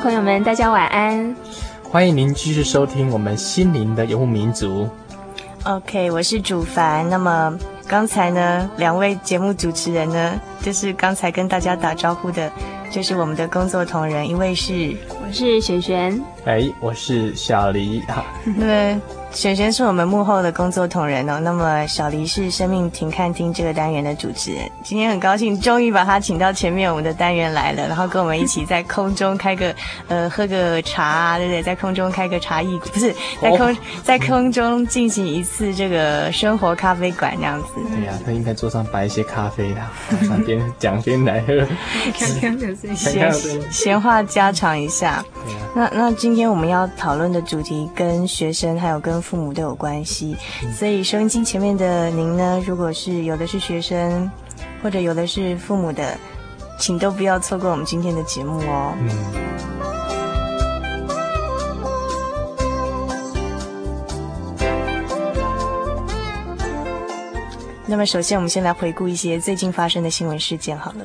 朋友们，大家晚安！欢迎您继续收听我们心灵的游牧民族。OK，我是主凡。那么刚才呢，两位节目主持人呢，就是刚才跟大家打招呼的，就是我们的工作同仁，一位是我是璇璇，哎，我是小黎。哈，对。璇璇是我们幕后的工作同仁哦，那么小黎是生命停看厅这个单元的主持人。今天很高兴，终于把他请到前面我们的单元来了，然后跟我们一起在空中开个 呃喝个茶啊，对不对？在空中开个茶艺，不是在空、哦、在空中进行一次这个生活咖啡馆这样子。对呀、啊，他应该桌上摆一些咖啡的，边讲边来喝，闲闲话家常一下。对啊、那那今天我们要讨论的主题跟学生还有跟父母都有关系，所以收音机前面的您呢，如果是有的是学生，或者有的是父母的，请都不要错过我们今天的节目哦。嗯。那么，首先我们先来回顾一些最近发生的新闻事件好了。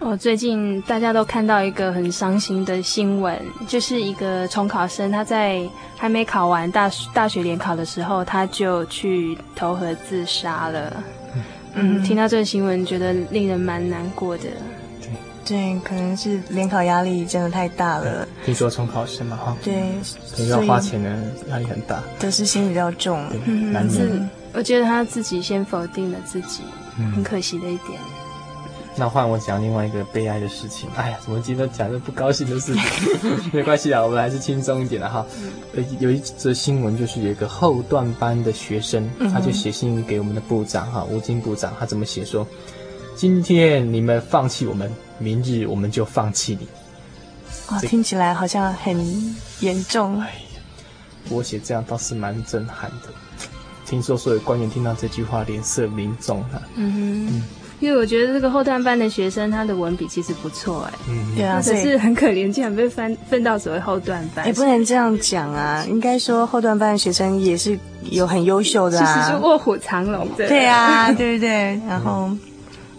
哦，最近大家都看到一个很伤心的新闻，就是一个重考生，他在还没考完大大学联考的时候，他就去投河自杀了。嗯，嗯，听到这个新闻，觉得令人蛮难过的。对，对，可能是联考压力真的太大了。听说重考生嘛，哈，对，所以要花钱的压力很大，得失心比较重。嗯，是，我觉得他自己先否定了自己，嗯，很可惜的一点。那换我讲另外一个悲哀的事情。哎呀，怎么今天讲这不高兴的事情？没关系啊，我们还是轻松一点的哈。呃，有一则新闻，就是有一个后段班的学生，他就写信给我们的部长哈，吴京部长，他怎么写说：今天你们放弃我们，明日我们就放弃你。哇，听起来好像很严重。哎呀，我写这样倒是蛮震撼的。听说所有官员听到这句话，脸色凝重啊。嗯哼。嗯因为我觉得这个后段班的学生，他的文笔其实不错哎，嗯，对啊，可是很可怜，竟然被分分到所谓后段班。也不能这样讲啊，应该说后段班的学生也是有很优秀的啊，其实是卧虎藏龙的。对啊，对不对？然后，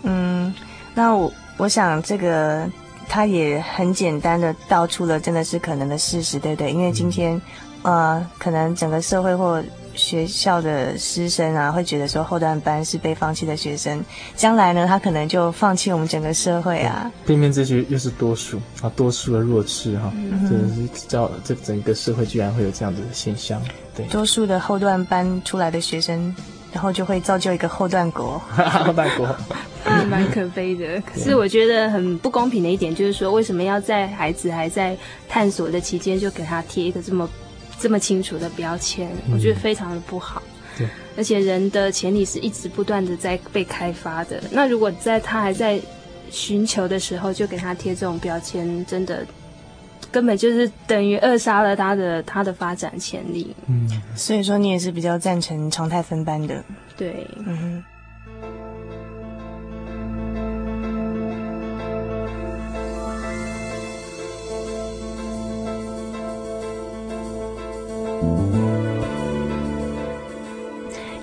嗯，那我我想这个他也很简单的道出了真的是可能的事实，对不对？因为今天，呃，可能整个社会或学校的师生啊，会觉得说后段班是被放弃的学生，将来呢，他可能就放弃我们整个社会啊。偏偏这些又是多数啊，多数的弱势哈，真的是叫这整个社会居然会有这样子的现象。对，多数的后段班出来的学生，然后就会造就一个后段国。后段国，蛮可悲的。可是我觉得很不公平的一点就是说，为什么要在孩子还在探索的期间就给他贴一个这么。这么清楚的标签，我觉得非常的不好。对，而且人的潜力是一直不断的在被开发的。那如果在他还在寻求的时候就给他贴这种标签，真的根本就是等于扼杀了他的他的发展潜力。嗯，所以说你也是比较赞成常态分班的。对，嗯哼。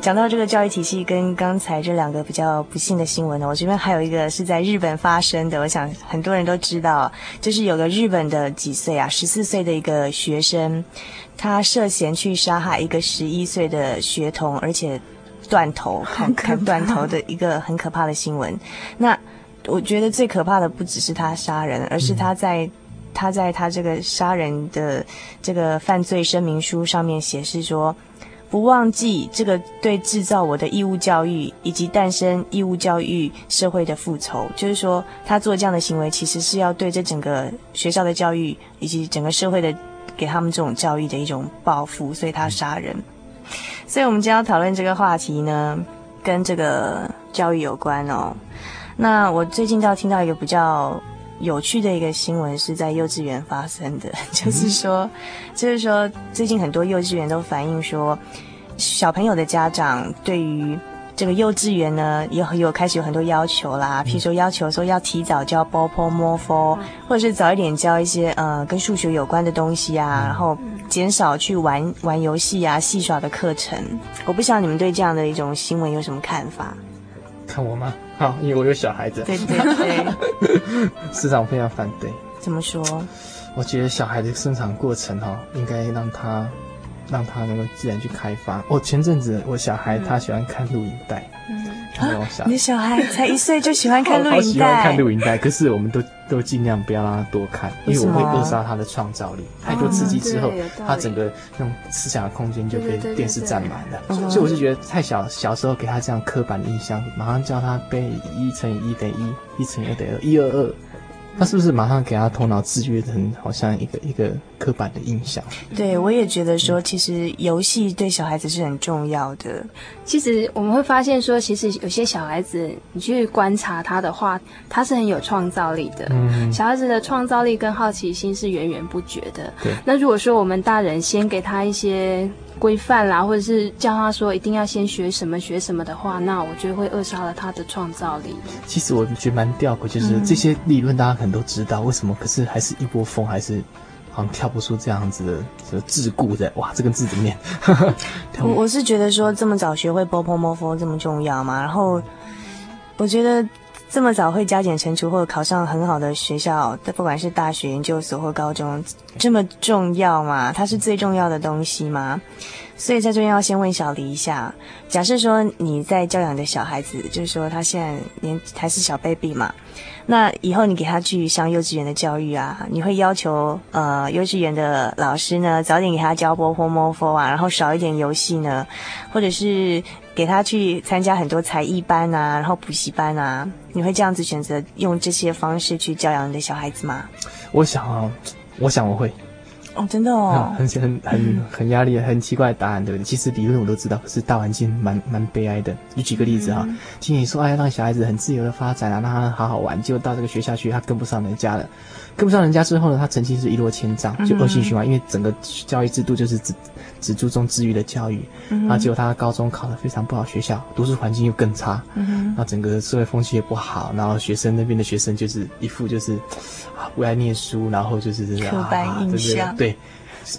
讲到这个教育体系跟刚才这两个比较不幸的新闻呢，我这边还有一个是在日本发生的，我想很多人都知道，就是有个日本的几岁啊，十四岁的一个学生，他涉嫌去杀害一个十一岁的学童，而且断头，砍砍断头的一个很可怕的新闻。那我觉得最可怕的不只是他杀人，而是他在他在他这个杀人的这个犯罪声明书上面显示说。不忘记这个对制造我的义务教育以及诞生义务教育社会的复仇，就是说他做这样的行为，其实是要对这整个学校的教育以及整个社会的给他们这种教育的一种报复，所以他杀人。所以我们今天要讨论这个话题呢，跟这个教育有关哦。那我最近倒听到一个比较有趣的一个新闻，是在幼稚园发生的，就是说，就是说，最近很多幼稚园都反映说，小朋友的家长对于这个幼稚园呢，有有开始有很多要求啦，譬如说要求说要提早教波波摸佛，或者是早一点教一些呃跟数学有关的东西啊，然后减少去玩玩游戏啊、戏耍的课程。我不知道你们对这样的一种新闻有什么看法？看我吗？好，因为我有小孩子。对对对，市长非常反对。怎么说？我觉得小孩的生长过程哈，应该让他让他能够自然去开发。我前阵子我小孩他喜欢看录影带。嗯啊、你的小孩才一岁就喜欢看录影带，好喜欢看录影带。可是我们都都尽量不要让他多看，因为我会扼杀他的创造力。太多刺激之后，他整个那种思想的空间就被电视占满了。所以我是觉得太小，小时候给他这样刻板的印象，马上叫他背一乘以一等于一，一乘以二等于二，一二二。他是不是马上给他头脑制约成好像一个一个刻板的印象？对，我也觉得说，其实游戏对小孩子是很重要的。其实我们会发现说，其实有些小孩子，你去观察他的话，他是很有创造力的。嗯，小孩子的创造力跟好奇心是源源不绝的。对。那如果说我们大人先给他一些规范啦，或者是教他说一定要先学什么学什么的话，那我觉得会扼杀了他的创造力。其实我觉得蛮吊诡，就是这些理论大家可能都知道，为什么？可是还是一波风，还是好像跳不出这样子的桎梏的。哇，这个字怎么念？我我是觉得说这么早学会波波摩佛这么重要嘛，然后我觉得这么早会加减乘除或者考上很好的学校，不管是大学、研究所或高中，这么重要吗？它是最重要的东西吗？所以在这边要先问小黎一下，假设说你在教养的小孩子，就是说他现在年还是小 baby 嘛，那以后你给他去上幼稚园的教育啊，你会要求呃幼稚园的老师呢早点给他教波泼摸佛啊，然后少一点游戏呢，或者是？给他去参加很多才艺班啊，然后补习班啊，你会这样子选择用这些方式去教养你的小孩子吗？我想啊，我想我会。哦，真的哦，很很很很压力，很奇怪的答案，对不对？其实理论我都知道，可是大环境蛮蛮悲哀的。你举个例子哈，听你说哎，让小孩子很自由的发展啊，让他好好玩，结果到这个学校去，他跟不上人家了。跟不上人家之后呢，他成绩是一落千丈，就恶性循环。因为整个教育制度就是只只注重自愈的教育，然后结果他高中考得非常不好，学校读书环境又更差，然后整个社会风气也不好，然后学生那边的学生就是一副就是啊不爱念书，然后就是这样刻板印象，对，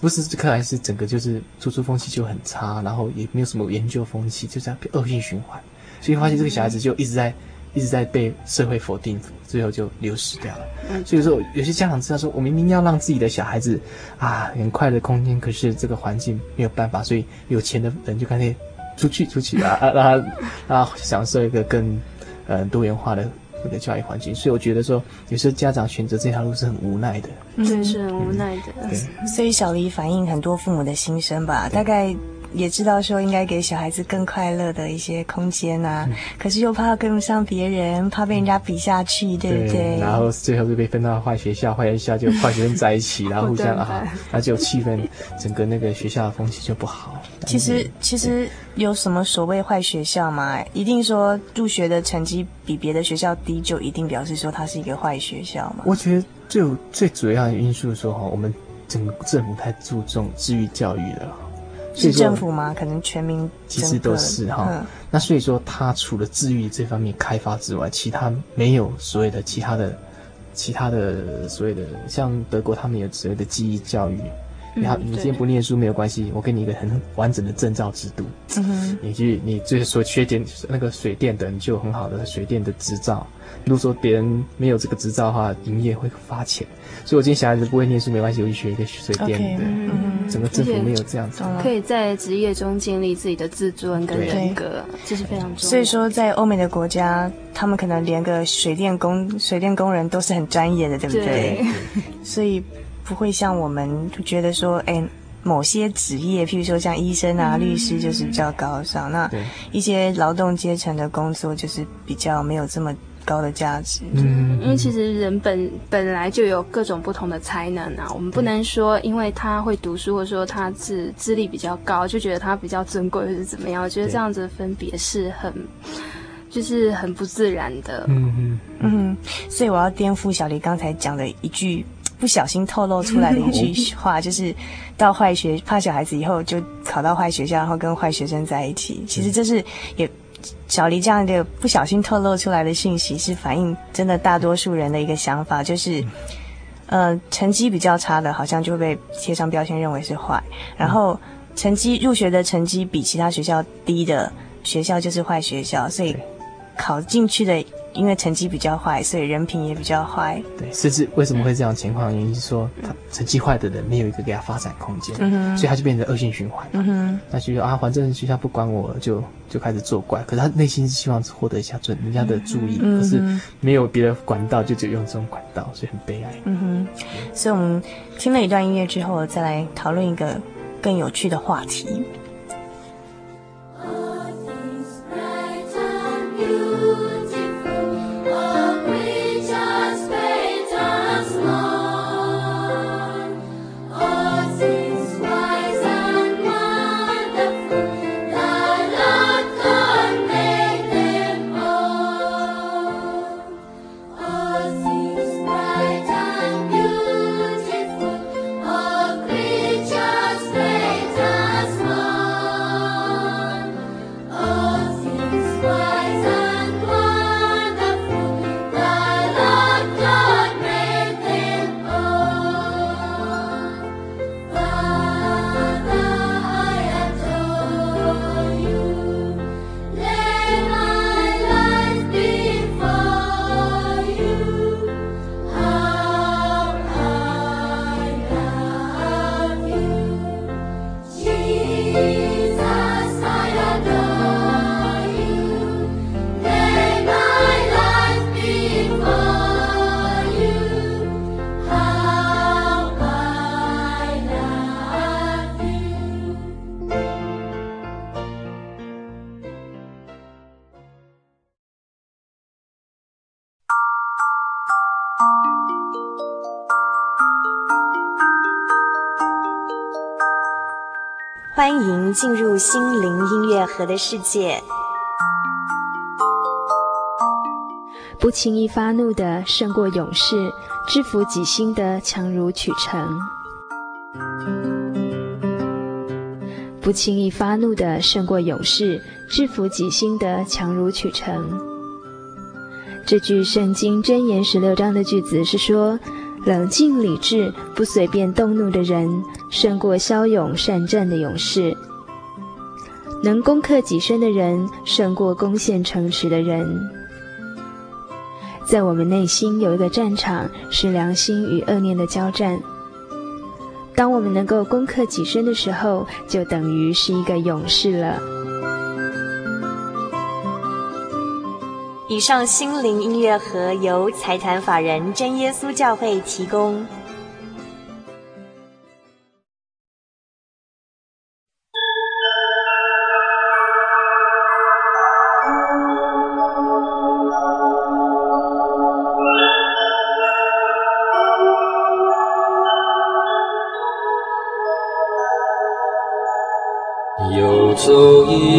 不是刻板，是整个就是读书风气就很差，然后也没有什么研究风气，就这样恶性循环。所以发现这个小孩子就一直在。一直在被社会否定，最后就流失掉了。所以说，有些家长知道说，我明明要让自己的小孩子啊，很快的空间，可是这个环境没有办法，所以有钱的人就干脆出去出去啊，啊 让他让他享受一个更呃多元化的一个教育环境。所以我觉得说，有时候家长选择这条路是很无奈的，嗯，是很无奈的。对，所以小黎反映很多父母的心声吧，大概。也知道说应该给小孩子更快乐的一些空间啊，嗯、可是又怕跟不上别人，怕被人家比下去，对不对？对，然后最后就被分到坏学校，坏学校就坏学生在一起，然后互相 啊，那就气氛，整个那个学校的风气就不好。其实其实有什么所谓坏学校吗？一定说入学的成绩比别的学校低，就一定表示说它是一个坏学校吗？我觉得最最主要的因素说哈，我们整个政府太注重智育教育了。是政府吗？可能全民其实都是哈。嗯、那所以说，它除了治愈这方面开发之外，其他没有所谓的其他的、其他的所谓的，像德国他们有所谓的记忆教育，你好，你今天不念书没有关系，我给你一个很完整的证照制度。嗯哼，你去，你就是说缺点那个水电的，你就有很好的水电的执照。如果说别人没有这个执照的话，营业会罚钱。所以，我今天小孩子不会念书没关系，我去学一个水电的。Okay, 嗯，整个政府没有这样子，可以在职业中建立自己的自尊跟人格，这是非常重要。所以说，在欧美的国家，他们可能连个水电工、水电工人都是很专业的，对不对？对所以不会像我们觉得说，哎，某些职业，譬如说像医生啊、律师，就是比较高尚。那一些劳动阶层的工作，就是比较没有这么。高的价值，嗯，因为其实人本本来就有各种不同的才能啊，我们不能说因为他会读书，或者说他资资历比较高，就觉得他比较尊贵，或是怎么样？我觉得这样子的分别是很，就是很不自然的。嗯嗯嗯，所以我要颠覆小黎刚才讲的一句不小心透露出来的一句 话，就是到坏学怕小孩子以后就考到坏学校，然后跟坏学生在一起。其实这是也。小黎这样一个不小心透露出来的信息，是反映真的大多数人的一个想法，就是，呃，成绩比较差的，好像就会被贴上标签，认为是坏；然后成绩入学的成绩比其他学校低的学校就是坏学校，所以考进去的。因为成绩比较坏，所以人品也比较坏。对，甚至为什么会这样的情况？原因是说，他成绩坏的人没有一个给他发展空间，嗯、所以他就变成恶性循环。嗯哼，他就说啊，反正学校不管我，就就开始作怪。可是他内心是希望获得一下准人家的注意，嗯、可是没有别的管道，就只有用这种管道，所以很悲哀。嗯哼，所以我们听了一段音乐之后，再来讨论一个更有趣的话题。进入心灵音乐盒的世界。不轻易发怒的胜过勇士，制服己心的强如取成。不轻易发怒的胜过勇士，制服己心的强如取成。这句圣经箴言十六章的句子是说。冷静理智、不随便动怒的人，胜过骁勇善战的勇士；能攻克己身的人，胜过攻陷城池的人。在我们内心有一个战场，是良心与恶念的交战。当我们能够攻克己身的时候，就等于是一个勇士了。以上心灵音乐盒由财团法人真耶稣教会提供。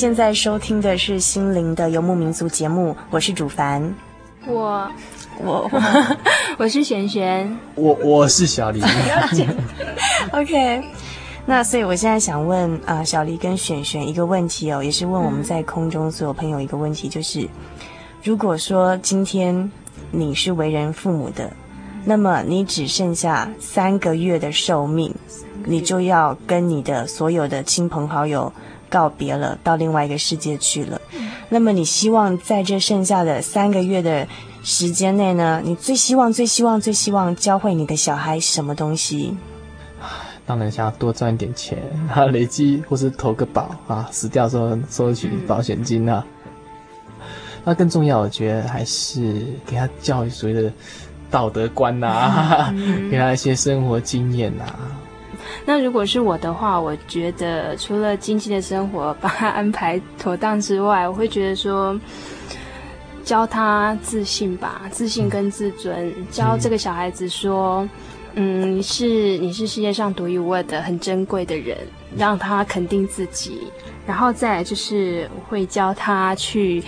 现在收听的是心灵的游牧民族节目，我是主凡，我我 我是璇璇，我我是小黎。OK，那所以我现在想问啊、呃，小黎跟璇璇一个问题哦，也是问我们在空中所有朋友一个问题，就是如果说今天你是为人父母的，那么你只剩下三个月的寿命，你就要跟你的所有的亲朋好友告别了，到另外一个世界去了。那么你希望在这剩下的三个月的时间内呢，你最希望、最希望、最希望教会你的小孩什么东西？当然想要多赚一点钱，啊，累积或是投个保啊，死掉之后收取保险金啊。嗯、那更重要，我觉得还是给他教育所谓的道德观呐、啊，嗯、给他一些生活经验呐、啊。那如果是我的话，我觉得除了经济的生活帮他安排妥当之外，我会觉得说，教他自信吧，自信跟自尊，嗯、教这个小孩子说。嗯，你是你是世界上独一无二的、很珍贵的人，让他肯定自己，然后再来就是会教他去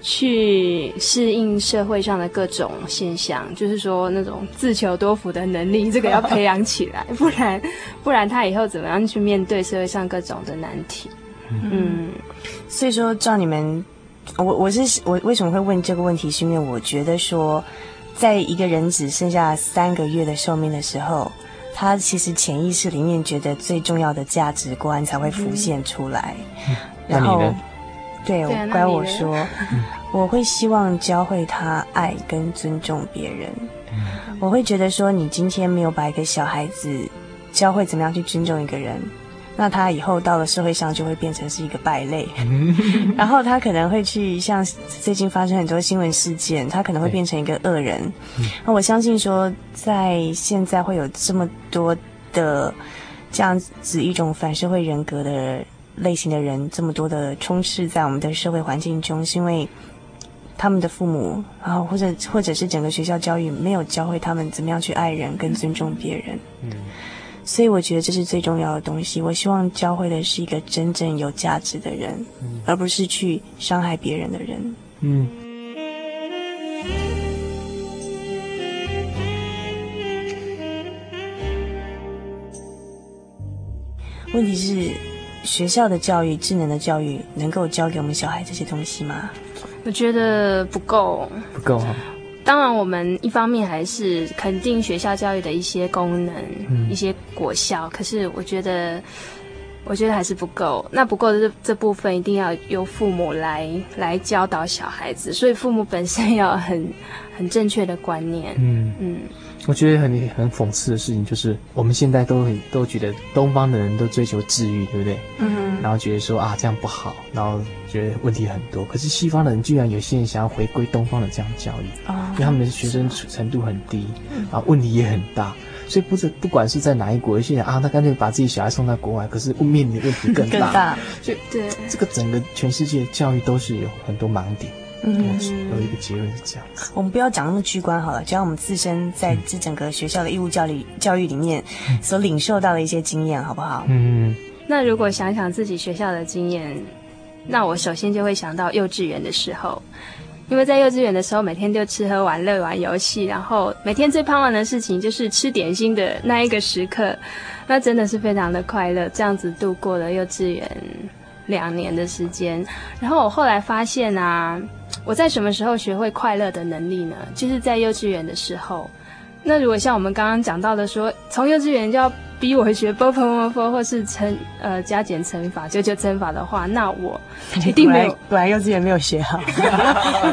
去适应社会上的各种现象，就是说那种自求多福的能力，这个要培养起来，不然不然他以后怎么样去面对社会上各种的难题？嗯，嗯，所以说照你们，我我是我为什么会问这个问题，是因为我觉得说。在一个人只剩下三个月的寿命的时候，他其实潜意识里面觉得最重要的价值观才会浮现出来。嗯、然后，对，对乖我说，我会希望教会他爱跟尊重别人。嗯、我会觉得说，你今天没有把一个小孩子教会怎么样去尊重一个人。那他以后到了社会上就会变成是一个败类，然后他可能会去像最近发生很多新闻事件，他可能会变成一个恶人。那我相信说，在现在会有这么多的这样子一种反社会人格的类型的人，这么多的充斥在我们的社会环境中，是因为他们的父母，然后或者或者是整个学校教育没有教会他们怎么样去爱人跟尊重别人。嗯。所以我觉得这是最重要的东西。我希望教会的是一个真正有价值的人，嗯、而不是去伤害别人的人。嗯。问题是，学校的教育、智能的教育，能够教给我们小孩这些东西吗？我觉得不够，不够哈。当然，我们一方面还是肯定学校教育的一些功能、嗯、一些果效，可是我觉得，我觉得还是不够。那不够的这这部分，一定要由父母来来教导小孩子，所以父母本身要很很正确的观念。嗯嗯。嗯我觉得很很讽刺的事情就是，我们现在都很都觉得东方的人都追求治愈，对不对？嗯哼。然后觉得说啊这样不好，然后觉得问题很多。可是西方的人居然有些人想要回归东方的这样教育，啊、哦，因为他们的学生程度很低，啊，问题也很大。所以不是不管是在哪一国，有些人啊，他干脆把自己小孩送到国外，可是面临的问题更大。更大。所以对这个整个全世界教育都是有很多盲点。嗯，有一个结论是这样子。我们不要讲那么居观好了，只要我们自身在这整个学校的义务教育教育里面所领受到的一些经验，好不好？嗯。那如果想想自己学校的经验，那我首先就会想到幼稚园的时候，因为在幼稚园的时候，每天就吃喝玩乐玩游戏，然后每天最盼望的事情就是吃点心的那一个时刻，那真的是非常的快乐。这样子度过了幼稚园两年的时间，然后我后来发现啊。我在什么时候学会快乐的能力呢？就是在幼稚园的时候。那如果像我们刚刚讲到的说，从幼稚园就要逼我学 b o p m f 或是乘呃加减乘法、九九乘法的话，那我 一定没有。本来幼稚园没有学好，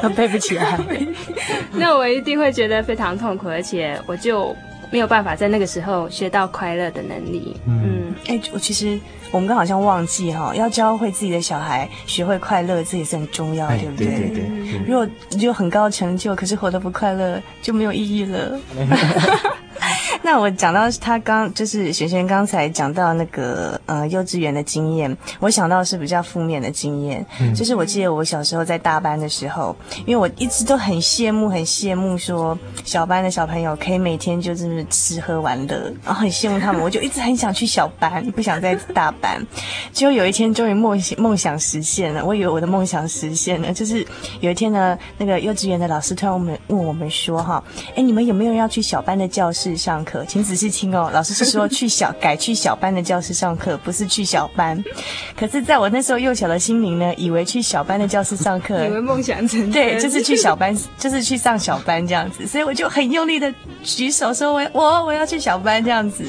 都 背不起来。那我一定会觉得非常痛苦，而且我就没有办法在那个时候学到快乐的能力。嗯，哎、我其实。我们刚好像忘记哈，要教会自己的小孩学会快乐，这也是很重要，对不对？对对对。如果就很高成就，可是活得不快乐，就没有意义了。那我讲到他刚就是璇璇刚才讲到那个呃幼稚园的经验，我想到是比较负面的经验，嗯、就是我记得我小时候在大班的时候，因为我一直都很羡慕很羡慕说小班的小朋友可以每天就这么吃喝玩乐，然后很羡慕他们，我就一直很想去小班，不想在大班。结果有一天终于梦想梦想实现了，我以为我的梦想实现了，就是有一天呢，那个幼稚园的老师突然问我们问我们说哈，哎，你们有没有要去小班的教室上课？请仔细听哦，老师是说去小改去小班的教室上课，不是去小班。可是，在我那时候幼小的心灵呢，以为去小班的教室上课，以为梦想成真，对，就是去小班，就是去上小班这样子。所以我就很用力的举手说我我我要去小班这样子。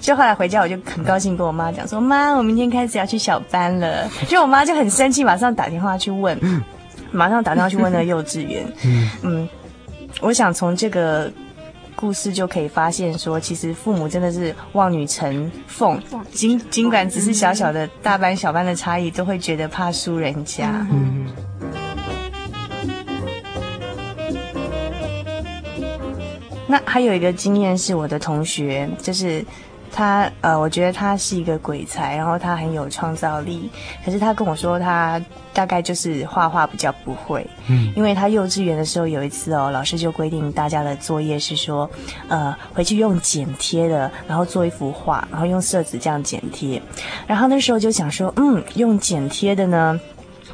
就后来回家，我就很高兴跟我妈讲说，妈，我明天开始要去小班了。就我妈就很生气，马上打电话去问，马上打电话去问那个幼稚园。嗯，我想从这个。故事就可以发现说，其实父母真的是望女成凤，尽尽管只是小小的大班小班的差异，都会觉得怕输人家。嗯。那还有一个经验是我的同学，就是。他呃，我觉得他是一个鬼才，然后他很有创造力。可是他跟我说，他大概就是画画比较不会。嗯，因为他幼稚园的时候有一次哦，老师就规定大家的作业是说，呃，回去用剪贴的，然后做一幅画，然后用色纸这样剪贴。然后那时候就想说，嗯，用剪贴的呢。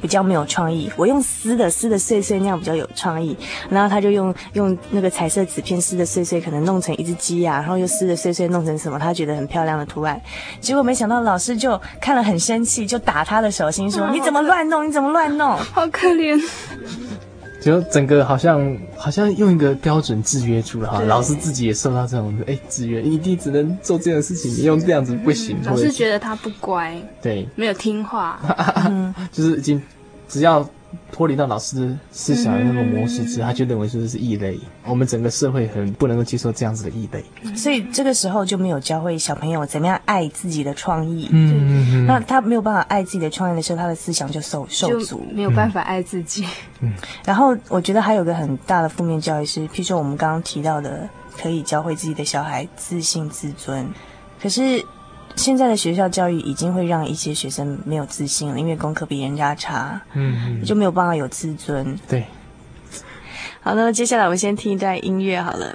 比较没有创意，我用撕的撕的碎碎那样比较有创意，然后他就用用那个彩色纸片撕的碎碎，可能弄成一只鸡啊，然后又撕的碎碎弄成什么，他觉得很漂亮的图案。结果没想到老师就看了很生气，就打他的手心说：“你怎么乱弄？你怎么乱弄？好可怜。”就整个好像好像用一个标准制约住了哈，老师自己也受到这种哎制约，一定只能做这样的事情，你用这样子不行。老师觉得他不乖，对，没有听话，就是已经只要。脱离到老师思想的那个模式之后，他就认为说是异类。我们整个社会很不能够接受这样子的异类，所以这个时候就没有教会小朋友怎么样爱自己的创意。嗯。那他没有办法爱自己的创意的时候，他的思想就受受阻，没有办法爱自己。嗯。然后我觉得还有个很大的负面教育是，譬如说我们刚刚提到的，可以教会自己的小孩自信自尊，可是。现在的学校教育已经会让一些学生没有自信了，因为功课比人家差，嗯，就没有办法有自尊。对，好，那接下来我们先听一段音乐好了。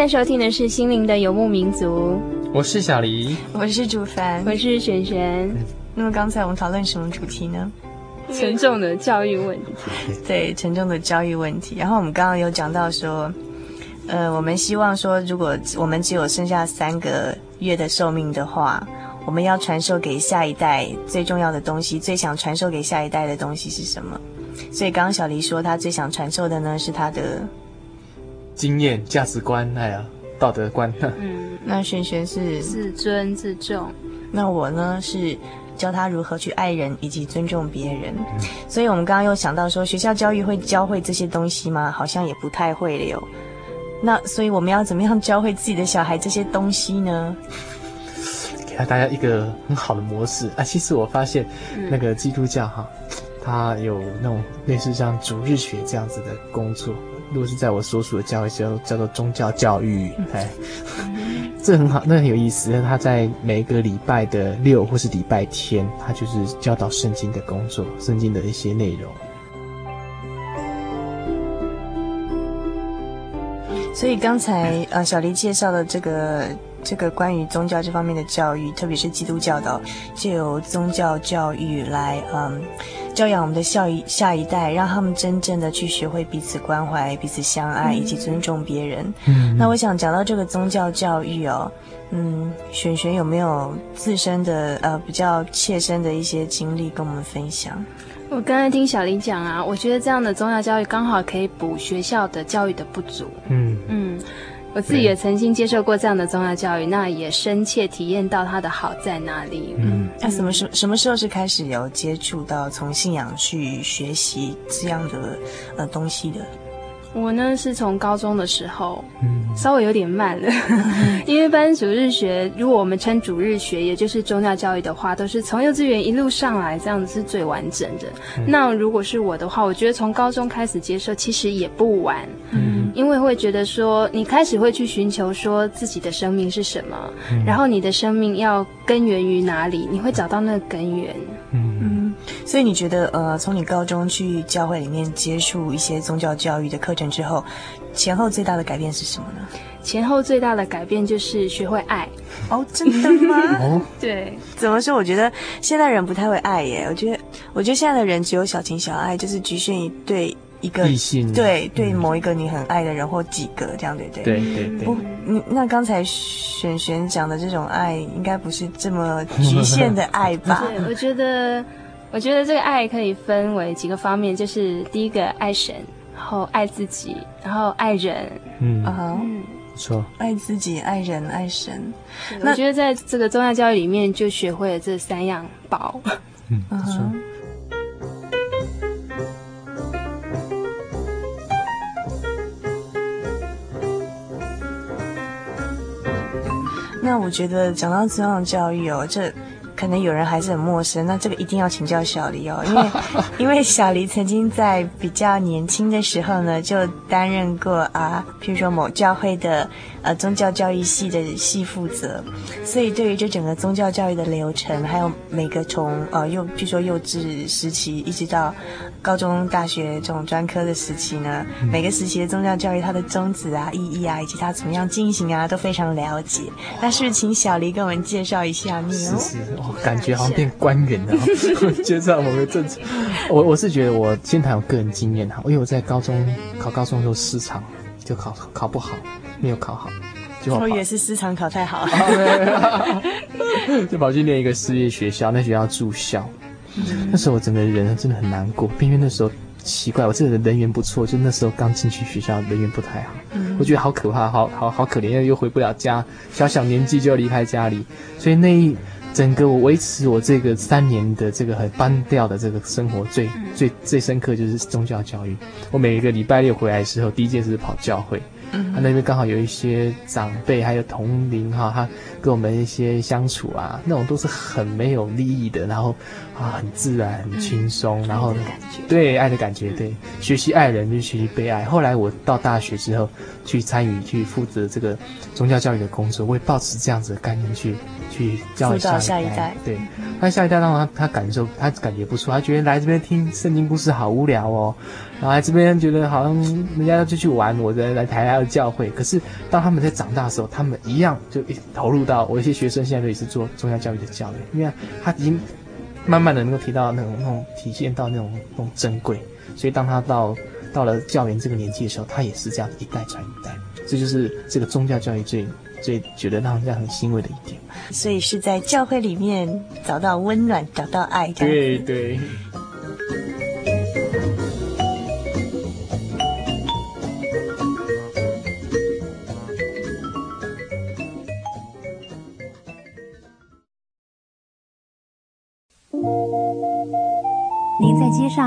在收听的是《心灵的游牧民族》，我是小黎，我是主凡，我是璇璇。那么刚才我们讨论什么主题呢？沉重的教育问题。对，沉重的教育问题。然后我们刚刚有讲到说，呃，我们希望说，如果我们只有剩下三个月的寿命的话，我们要传授给下一代最重要的东西，最想传授给下一代的东西是什么？所以刚刚小黎说，他最想传授的呢是他的。经验、价值观，哎呀，道德观。嗯，那璇璇是自尊自重。那我呢是教他如何去爱人以及尊重别人。嗯、所以我们刚刚又想到说，学校教育会教会这些东西吗？好像也不太会了哟。那所以我们要怎么样教会自己的小孩这些东西呢？给大家一个很好的模式啊！其实我发现，那个基督教哈，它有那种类似像逐日学这样子的工作。如果是在我所属的教会，叫叫做宗教教育，哎，这很好，那很有意思。他在每一个礼拜的六或是礼拜天，他就是教导圣经的工作，圣经的一些内容。所以刚才呃，小黎介绍的这个这个关于宗教这方面的教育，特别是基督教的，就由宗教教育来嗯教养我们的下一下一代，让他们真正的去学会彼此关怀、彼此相爱以及尊重别人。嗯，那我想讲到这个宗教教育哦，嗯，璇璇有没有自身的呃比较切身的一些经历跟我们分享？我刚才听小林讲啊，我觉得这样的宗教教育刚好可以补学校的教育的不足。嗯嗯，我自己也曾经接受过这样的宗教教育，那也深切体验到它的好在哪里。嗯，那、啊、什么时什么时候是开始有接触到从信仰去学习这样的呃东西的？我呢是从高中的时候，嗯，稍微有点慢了，因为一般主日学，如果我们称主日学，也就是宗教教育的话，都是从幼稚园一路上来，这样子是最完整的。嗯、那如果是我的话，我觉得从高中开始接受，其实也不晚，嗯，因为会觉得说，你开始会去寻求说自己的生命是什么，嗯、然后你的生命要根源于哪里，你会找到那个根源，嗯。所以你觉得，呃，从你高中去教会里面接触一些宗教教育的课程之后，前后最大的改变是什么呢？前后最大的改变就是学会爱。哦，真的吗？哦，对。怎么说？我觉得现在人不太会爱耶。我觉得，我觉得现在的人只有小情小爱，就是局限于对一个异性，对对某一个你很爱的人或几个这样，对不对？对对对。不，你那刚才璇璇讲的这种爱，应该不是这么局限的爱吧？对，我觉得。我觉得这个爱可以分为几个方面，就是第一个爱神，然后爱自己，然后爱人。嗯啊，嗯，说爱自己、爱人、爱神。我觉得在这个宗教教育里面，就学会了这三样宝。嗯，说。那我觉得讲到怎样的教育哦，这。可能有人还是很陌生，那这个一定要请教小黎哦，因为 因为小黎曾经在比较年轻的时候呢，就担任过啊，譬如说某教会的呃宗教教育系的系负责，所以对于这整个宗教教育的流程，还有每个从呃幼，譬如说幼稚时期一直到高中、大学这种专科的时期呢，每个时期的宗教教育它的宗旨啊、意义啊，以及它怎么样进行啊，都非常了解。那是不是请小黎跟我们介绍一下呢？是是感觉好像变官员了，介绍某个政策。我我是觉得我先谈我个人经验哈，因为我在高中考高中的时候失常，就考考不好，没有考好，就我也是失常考太好，就跑去念一个私立学校，那学校住校。嗯、那时候我整个人真的很难过，因为那时候奇怪，我这个人人缘不错，就那时候刚进去学校，人缘不太好，嗯、我觉得好可怕，好好好可怜，又回不了家，小小年纪就要离开家里，所以那一。整个我维持我这个三年的这个很单调的这个生活最，最最最深刻就是宗教教育。我每一个礼拜六回来的时候，第一件事是跑教会。嗯，他那边刚好有一些长辈，还有同龄哈，他跟我们一些相处啊，那种都是很没有利益的，然后啊，很自然、很轻松，嗯、然后对爱的感觉，对学习爱人就学习被爱。后来我到大学之后，去参与去负责这个宗教教育的工作，我也抱持这样子的概念去去教育下一代。下一代对，那下一代让他他感受，他感觉不错，他觉得来这边听圣经故事好无聊哦。然后来这边觉得好像人家要出去玩，我在来台湾的教会。可是当他们在长大的时候，他们一样就一投入到我一些学生现在都也是做宗教教育的教育，因为他已经慢慢的能够提到那种那种体现到那种那种珍贵。所以当他到到了教员这个年纪的时候，他也是这样一代传一代。这就是这个宗教教育最最觉得让人家很欣慰的一点。所以是在教会里面找到温暖，找到爱。对对。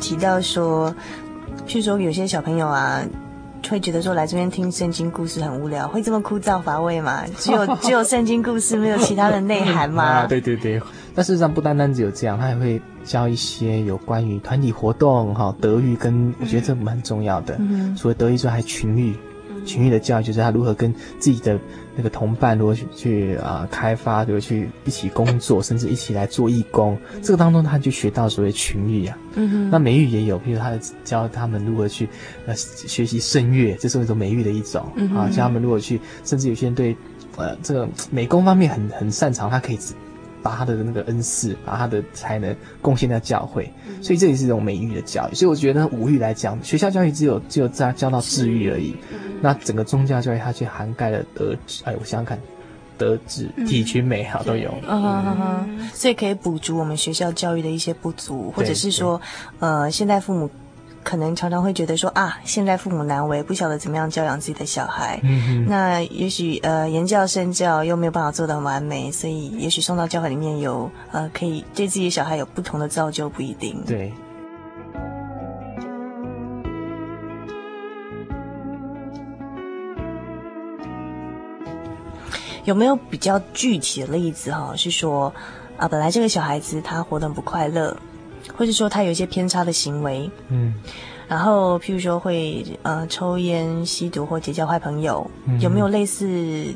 提到说，譬如说有些小朋友啊，会觉得说来这边听圣经故事很无聊，会这么枯燥乏味吗？只有只有圣经故事，没有其他的内涵吗？啊，对对对。但事实上不单单只有这样，他还会教一些有关于团体活动、哈德育，跟我觉得这蛮重要的。嗯，除了德育之外，还群育。群育的教育就是他如何跟自己的那个同伴如何去去啊、呃、开发，如何去一起工作，甚至一起来做义工。这个当中他就学到所谓群育啊。嗯哼。那美育也有，譬如他教他们如何去呃学习声乐，这是一种美育的一种、嗯、啊。教他们如何去，甚至有些人对呃这个美工方面很很擅长，他可以。把他的那个恩赐，把他的才能贡献在教会，所以这也是一种美育的教育。所以我觉得五育来讲，学校教育只有只有在教到智育而已，那整个宗教教育它却涵盖了德智。哎，我想想看，德智体群美好都有。嗯哼哼哼，所以可以补足我们学校教育的一些不足，或者是说，呃，现在父母。可能常常会觉得说啊，现在父母难为，不晓得怎么样教养自己的小孩。嗯。那也许呃，言教身教又没有办法做得很完美，所以也许送到教会里面有呃，可以对自己的小孩有不同的造就，不一定。对。有没有比较具体的例子哈？是说啊，本来这个小孩子他活得很不快乐。或者说他有一些偏差的行为，嗯，然后譬如说会呃抽烟、吸毒或结交坏朋友，嗯，有没有类似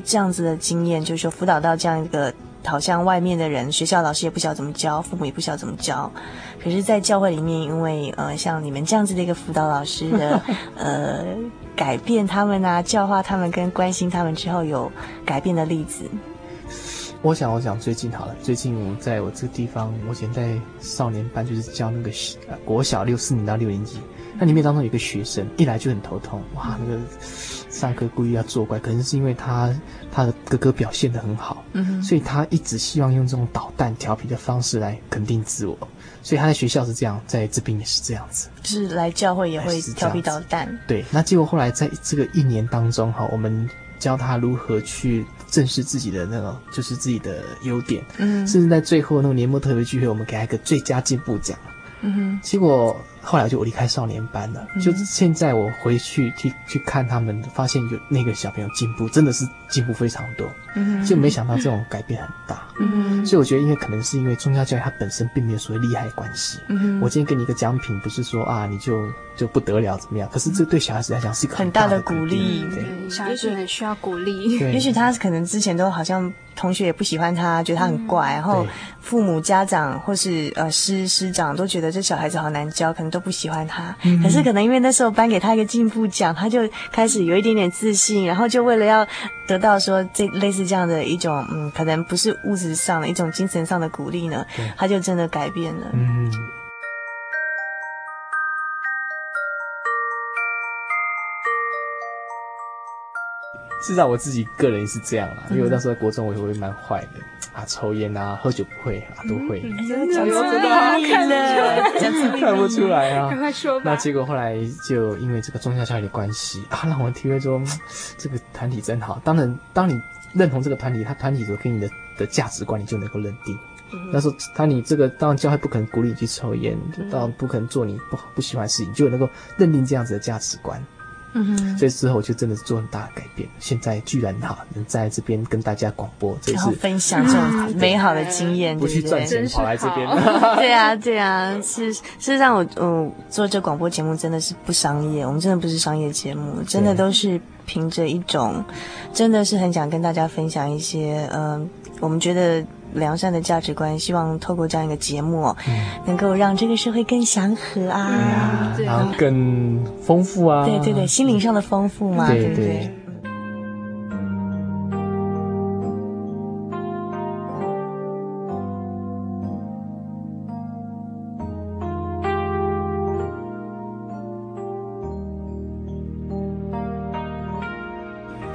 这样子的经验？就是说辅导到这样一个好像外面的人，学校老师也不晓得怎么教，父母也不晓得怎么教，可是，在教会里面，因为呃像你们这样子的一个辅导老师的 呃改变他们啊，教化他们跟关心他们之后有改变的例子。我想，我想最近好了。最近我在我这个地方，我以前在少年班，就是教那个呃国小六四年到六年级。那里面当中有一个学生，一来就很头痛，哇，那个上课故意要作怪，可能是因为他他的哥哥表现的很好，嗯哼，所以他一直希望用这种捣蛋调皮的方式来肯定自我。所以他在学校是这样，在这边也是这样子，就是来教会也会调皮捣蛋。对，那结果后来在这个一年当中哈，我们教他如何去。正视自己的那种，就是自己的优点，嗯，甚至在最后那个年末特别聚会，我们给他一个最佳进步奖，嗯哼，结果。后来就我离开少年班了，就现在我回去去去看他们，发现有那个小朋友进步，真的是进步非常多，嗯，就没想到这种改变很大，嗯，所以我觉得因为可能是因为宗教教育它本身并没有所谓利害关系，嗯，我今天给你一个奖品，不是说啊你就就不得了怎么样，可是这对小孩子来讲是一个很大的鼓励，对，小孩子很需要鼓励，也许他可能之前都好像同学也不喜欢他，觉得他很怪，然后父母家长或是呃师师长都觉得这小孩子好难教，可能。都不喜欢他，可是可能因为那时候颁给他一个进步奖，他就开始有一点点自信，然后就为了要得到说这类似这样的一种，嗯，可能不是物质上的一种精神上的鼓励呢，他就真的改变了。嗯。至少我自己个人是这样啦，因为我那时候在国中我也会蛮坏的啊，抽烟啊，喝酒不会啊，都会。真的真的看的，看不出来啊。赶快说吧。那结果后来就因为这个宗教教育的关系啊，让我体会说这个团体真好。当然，当你认同这个团体，他团体所给你的的价值观，你就能够认定。那时候，当你这个当然教会不可能鼓励你去抽烟，当然不可能做你不好不喜欢的事情，就能够认定这样子的价值观。嗯哼，所以之后我就真的是做很大的改变。现在居然哈能在这边跟大家广播，这是分享这种美好的经验，不去赚钱跑来这边。对啊，对啊，是事实上我嗯做这广播节目真的是不商业，我们真的不是商业节目，真的都是凭着一种，真的是很想跟大家分享一些嗯我们觉得。良善的价值观，希望透过这样一个节目，嗯、能够让这个社会更祥和啊，嗯、然后更丰富啊，对对对，心灵上的丰富嘛，对对。对？对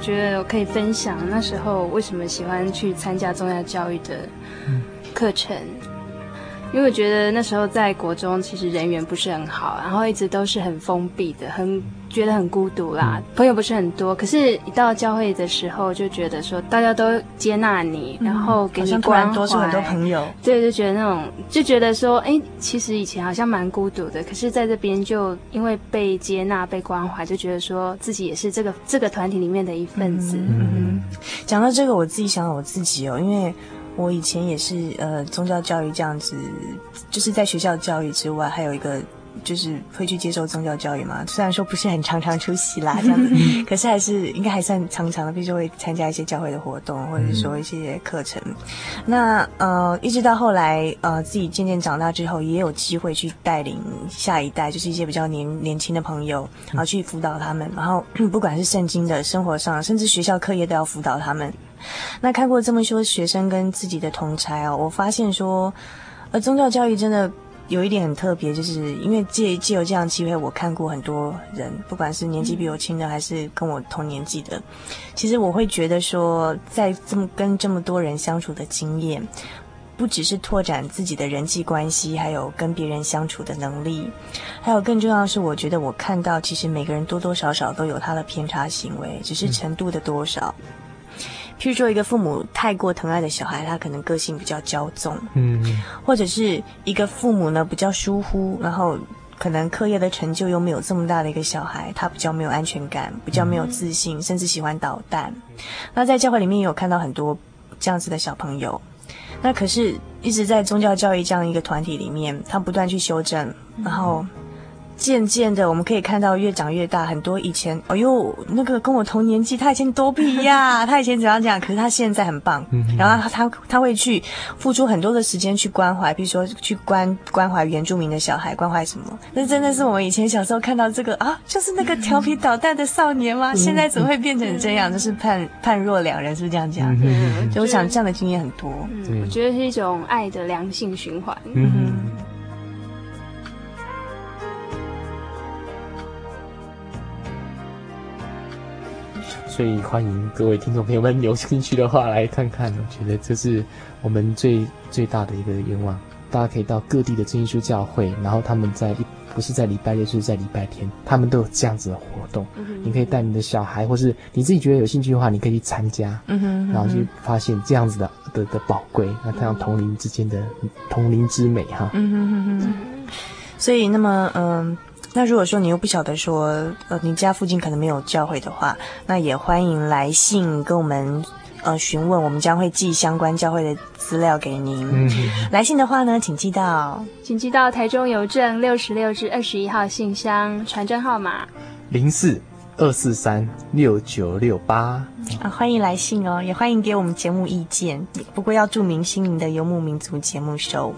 觉得我可以分享那时候为什么喜欢去参加宗教教育的课程，因为我觉得那时候在国中其实人缘不是很好，然后一直都是很封闭的，很觉得很孤独啦，朋友不是很多。可是，一到教会的时候，就觉得说大家都接纳你，然后给你关怀，多出很多朋友。对，就觉得那种就觉得说，哎，其实以前好像蛮孤独的，可是在这边就因为被接纳、被关怀，就觉得说自己也是这个这个团体里面的一份子。嗯嗯，讲到这个，我自己想到我自己哦，因为。我以前也是呃宗教教育这样子，就是在学校教育之外，还有一个就是会去接受宗教教育嘛。虽然说不是很常常出席啦 这样子，可是还是应该还算常常的，比如说会参加一些教会的活动，或者说一些课程。那呃一直到后来呃自己渐渐长大之后，也有机会去带领下一代，就是一些比较年年轻的朋友，然后去辅导他们，然后 不管是圣经的生活上，甚至学校课业都要辅导他们。那看过这么多学生跟自己的同侪哦，我发现说，呃，宗教教育真的有一点很特别，就是因为借借由这样机会，我看过很多人，不管是年纪比我轻的，还是跟我同年纪的，其实我会觉得说，在这么跟这么多人相处的经验，不只是拓展自己的人际关系，还有跟别人相处的能力，还有更重要的是，我觉得我看到其实每个人多多少少都有他的偏差行为，只是程度的多少。嗯譬如说，一个父母太过疼爱的小孩，他可能个性比较骄纵，嗯，或者是一个父母呢比较疏忽，然后可能课业的成就又没有这么大的一个小孩，他比较没有安全感，比较没有自信，嗯、甚至喜欢捣蛋。那在教会里面也有看到很多这样子的小朋友，那可是一直在宗教教育这样一个团体里面，他不断去修正，然后。渐渐的，我们可以看到越长越大，很多以前，哎呦，那个跟我同年纪，他以前多皮呀，他以前怎样讲，可是他现在很棒。嗯、哼然后他他他会去付出很多的时间去关怀，比如说去关关怀原住民的小孩，关怀什么？那真的是我们以前小时候看到这个啊，就是那个调皮捣蛋的少年吗？嗯、现在怎么会变成这样？就是判判若两人，是不是这样讲？嗯哼，所以我想这样的经验很多。嗯，我觉得是一种爱的良性循环。嗯所以欢迎各位听众朋友们有兴趣的话来看看，我觉得这是我们最最大的一个愿望。大家可以到各地的真耶稣教会，然后他们在不是在礼拜六，就是在礼拜天，他们都有这样子的活动。嗯、你可以带你的小孩，或是你自己觉得有兴趣的话，你可以去参加，嗯哼嗯哼然后去发现这样子的的的宝贵，那这样同龄之间的同龄之美哈。嗯哼哼哼。所以，那么嗯。呃那如果说你又不晓得说，呃，你家附近可能没有教会的话，那也欢迎来信跟我们，呃，询问，我们将会寄相关教会的资料给您。嗯，来信的话呢，请寄到，请寄到台中邮政六十六至二十一号信箱，传真号码零四二四三六九六八。啊，欢迎来信哦，也欢迎给我们节目意见，不过要注明心灵的游牧民族节目收。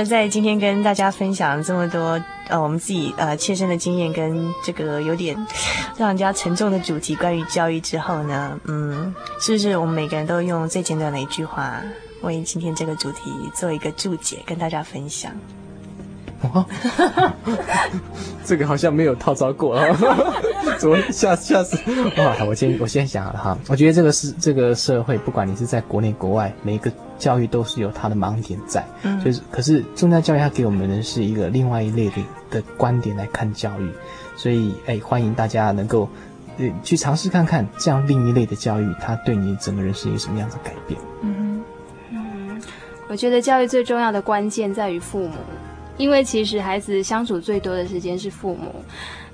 那在今天跟大家分享这么多呃，我们自己呃切身的经验跟这个有点让人家沉重的主题，关于教育之后呢，嗯，是不是我们每个人都用最简短的一句话为今天这个主题做一个注解，跟大家分享？哦，这个好像没有套招过啊！怎么吓吓死？哇！我先我先想好了哈。我觉得这个是这个社会，不管你是在国内国外，每一个教育都是有它的盲点在。嗯，就是可是宗教教育它给我们的是一个另外一类的的观点来看教育，所以哎，欢迎大家能够呃去尝试看看这样另一类的教育，它对你整个人是一个什么样的改变。嗯嗯，我觉得教育最重要的关键在于父母。因为其实孩子相处最多的时间是父母，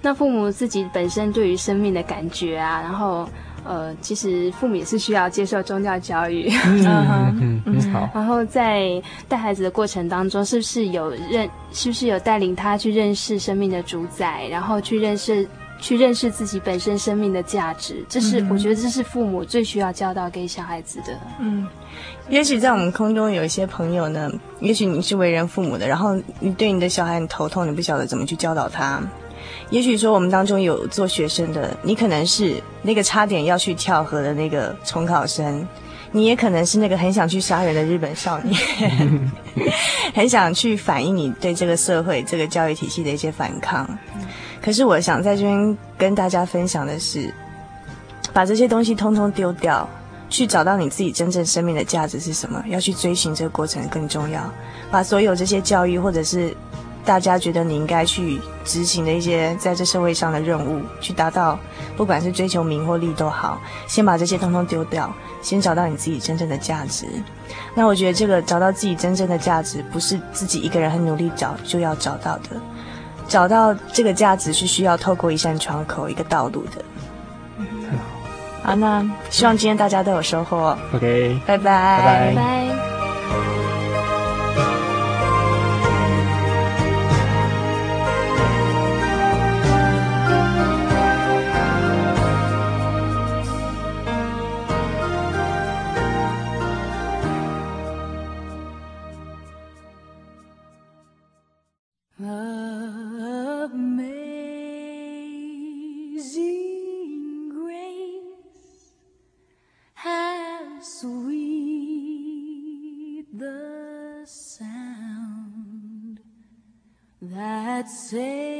那父母自己本身对于生命的感觉啊，然后呃，其实父母也是需要接受宗教教育。嗯 嗯，好。然后在带孩子的过程当中，是不是有认，是不是有带领他去认识生命的主宰，然后去认识。去认识自己本身生命的价值，这是我觉得这是父母最需要教导给小孩子的。嗯，也许在我们空中有一些朋友呢，也许你是为人父母的，然后你对你的小孩很头痛，你不晓得怎么去教导他。也许说我们当中有做学生的，你可能是那个差点要去跳河的那个重考生，你也可能是那个很想去杀人的日本少年，很想去反映你对这个社会、这个教育体系的一些反抗。可是我想在这边跟大家分享的是，把这些东西通通丢掉，去找到你自己真正生命的价值是什么，要去追寻这个过程更重要。把所有这些教育或者是大家觉得你应该去执行的一些在这社会上的任务，去达到，不管是追求名或利都好，先把这些通通丢掉，先找到你自己真正的价值。那我觉得这个找到自己真正的价值，不是自己一个人很努力找就要找到的。找到这个价值是需要透过一扇窗口、一个道路的。嗯，好，那希望今天大家都有收获。OK，拜拜，拜拜。拜拜。I'd say